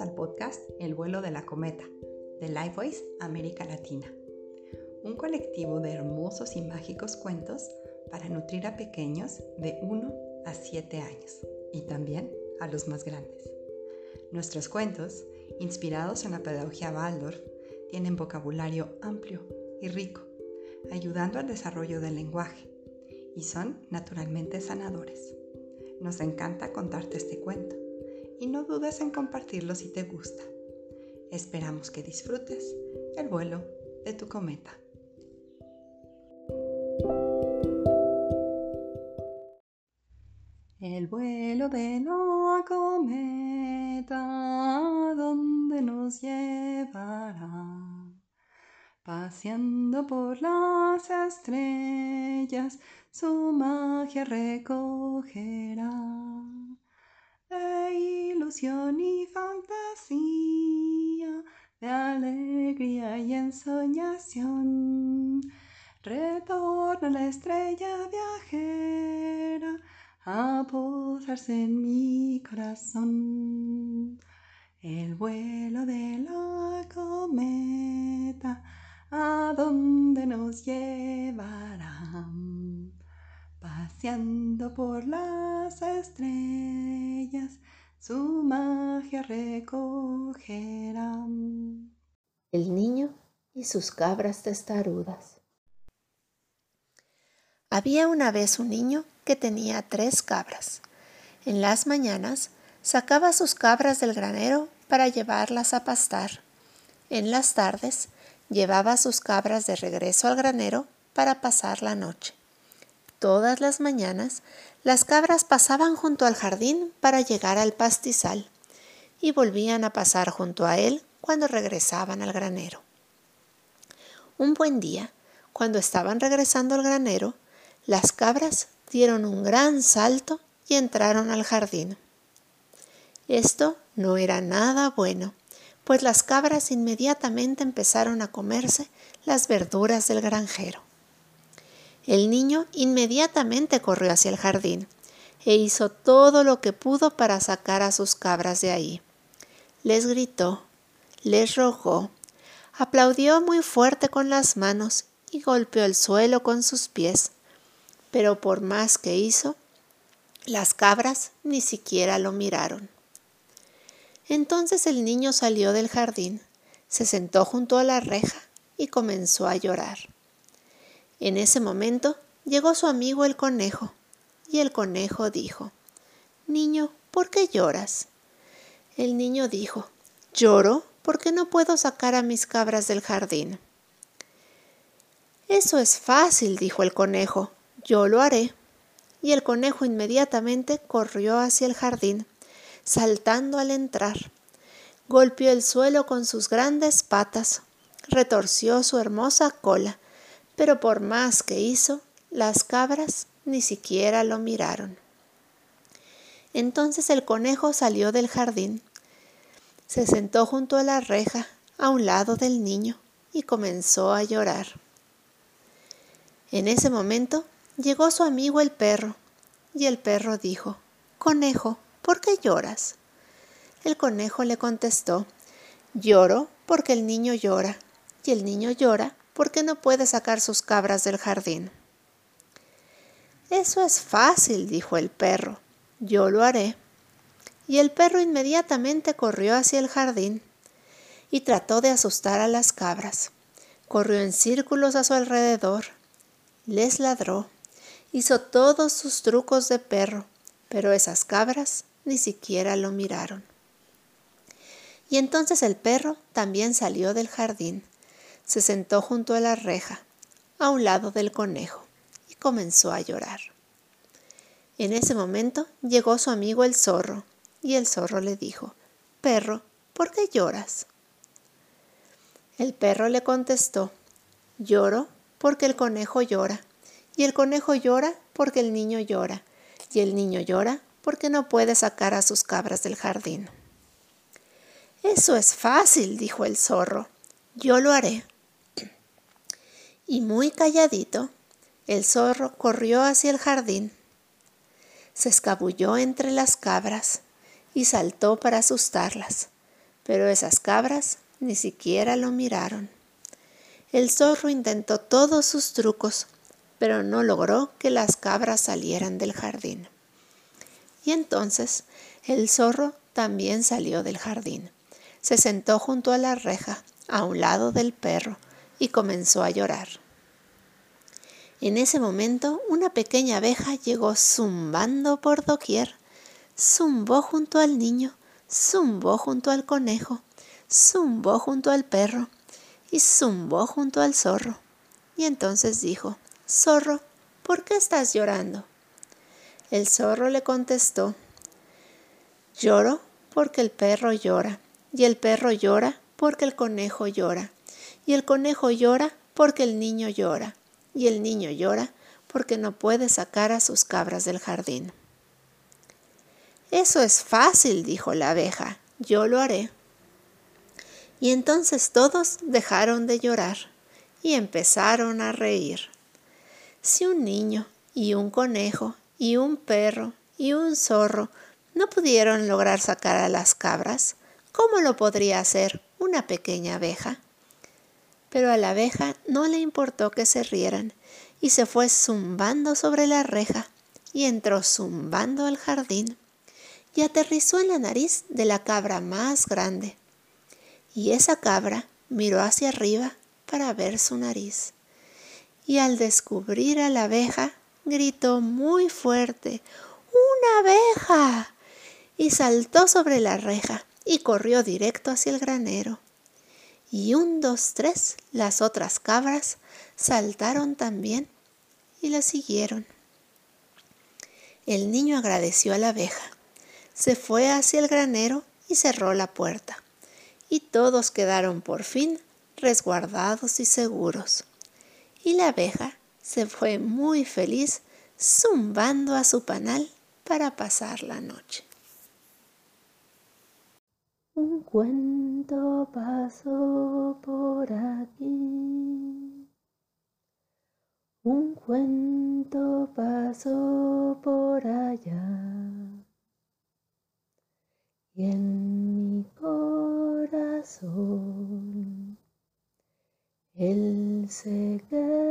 al podcast El vuelo de la cometa de Lifeways América Latina, un colectivo de hermosos y mágicos cuentos para nutrir a pequeños de 1 a 7 años y también a los más grandes. Nuestros cuentos, inspirados en la pedagogía Waldorf, tienen vocabulario amplio y rico, ayudando al desarrollo del lenguaje y son naturalmente sanadores. Nos encanta contarte este cuento y no dudes en compartirlo si te gusta. Esperamos que disfrutes el vuelo de tu cometa. El vuelo de la cometa, ¿dónde nos llevará? Paseando por las estrellas, su magia recogerá ilusión y fantasía, de alegría y ensoñación. Retorna la estrella viajera a posarse en mi corazón. El vuelo de la cometa, ¿a dónde nos llevará? Paseando por las estrellas, su magia recogerán. El niño y sus cabras testarudas. Había una vez un niño que tenía tres cabras. En las mañanas sacaba sus cabras del granero para llevarlas a pastar. En las tardes llevaba sus cabras de regreso al granero para pasar la noche. Todas las mañanas las cabras pasaban junto al jardín para llegar al pastizal y volvían a pasar junto a él cuando regresaban al granero. Un buen día, cuando estaban regresando al granero, las cabras dieron un gran salto y entraron al jardín. Esto no era nada bueno, pues las cabras inmediatamente empezaron a comerse las verduras del granjero. El niño inmediatamente corrió hacia el jardín e hizo todo lo que pudo para sacar a sus cabras de ahí. Les gritó, les rogó, aplaudió muy fuerte con las manos y golpeó el suelo con sus pies. Pero por más que hizo, las cabras ni siquiera lo miraron. Entonces el niño salió del jardín, se sentó junto a la reja y comenzó a llorar. En ese momento llegó su amigo el conejo, y el conejo dijo, Niño, ¿por qué lloras? El niño dijo, Lloro porque no puedo sacar a mis cabras del jardín. Eso es fácil, dijo el conejo, yo lo haré. Y el conejo inmediatamente corrió hacia el jardín, saltando al entrar. Golpeó el suelo con sus grandes patas, retorció su hermosa cola pero por más que hizo, las cabras ni siquiera lo miraron. Entonces el conejo salió del jardín, se sentó junto a la reja a un lado del niño y comenzó a llorar. En ese momento llegó su amigo el perro, y el perro dijo, Conejo, ¿por qué lloras? El conejo le contestó, Lloro porque el niño llora, y el niño llora porque no puede sacar sus cabras del jardín. Eso es fácil, dijo el perro. Yo lo haré. Y el perro inmediatamente corrió hacia el jardín y trató de asustar a las cabras. Corrió en círculos a su alrededor, les ladró, hizo todos sus trucos de perro, pero esas cabras ni siquiera lo miraron. Y entonces el perro también salió del jardín se sentó junto a la reja, a un lado del conejo, y comenzó a llorar. En ese momento llegó su amigo el zorro, y el zorro le dijo, Perro, ¿por qué lloras? El perro le contestó, Lloro porque el conejo llora, y el conejo llora porque el niño llora, y el niño llora porque no puede sacar a sus cabras del jardín. Eso es fácil, dijo el zorro. Yo lo haré. Y muy calladito, el zorro corrió hacia el jardín. Se escabulló entre las cabras y saltó para asustarlas, pero esas cabras ni siquiera lo miraron. El zorro intentó todos sus trucos, pero no logró que las cabras salieran del jardín. Y entonces el zorro también salió del jardín. Se sentó junto a la reja, a un lado del perro, y comenzó a llorar. En ese momento una pequeña abeja llegó zumbando por doquier, zumbó junto al niño, zumbó junto al conejo, zumbó junto al perro y zumbó junto al zorro. Y entonces dijo, Zorro, ¿por qué estás llorando? El zorro le contestó, Lloro porque el perro llora, y el perro llora porque el conejo llora, y el conejo llora porque el niño llora, y el niño llora porque no puede sacar a sus cabras del jardín. Eso es fácil, dijo la abeja, yo lo haré. Y entonces todos dejaron de llorar y empezaron a reír. Si un niño y un conejo y un perro y un zorro no pudieron lograr sacar a las cabras, ¿cómo lo podría hacer una pequeña abeja? Pero a la abeja no le importó que se rieran y se fue zumbando sobre la reja y entró zumbando al jardín y aterrizó en la nariz de la cabra más grande. Y esa cabra miró hacia arriba para ver su nariz. Y al descubrir a la abeja, gritó muy fuerte, ¡Una abeja! y saltó sobre la reja y corrió directo hacia el granero. Y un, dos, tres, las otras cabras saltaron también y la siguieron. El niño agradeció a la abeja, se fue hacia el granero y cerró la puerta. Y todos quedaron por fin resguardados y seguros. Y la abeja se fue muy feliz zumbando a su panal para pasar la noche. Un cuento pasó por aquí. Un cuento pasó por allá. Y en mi corazón Él se.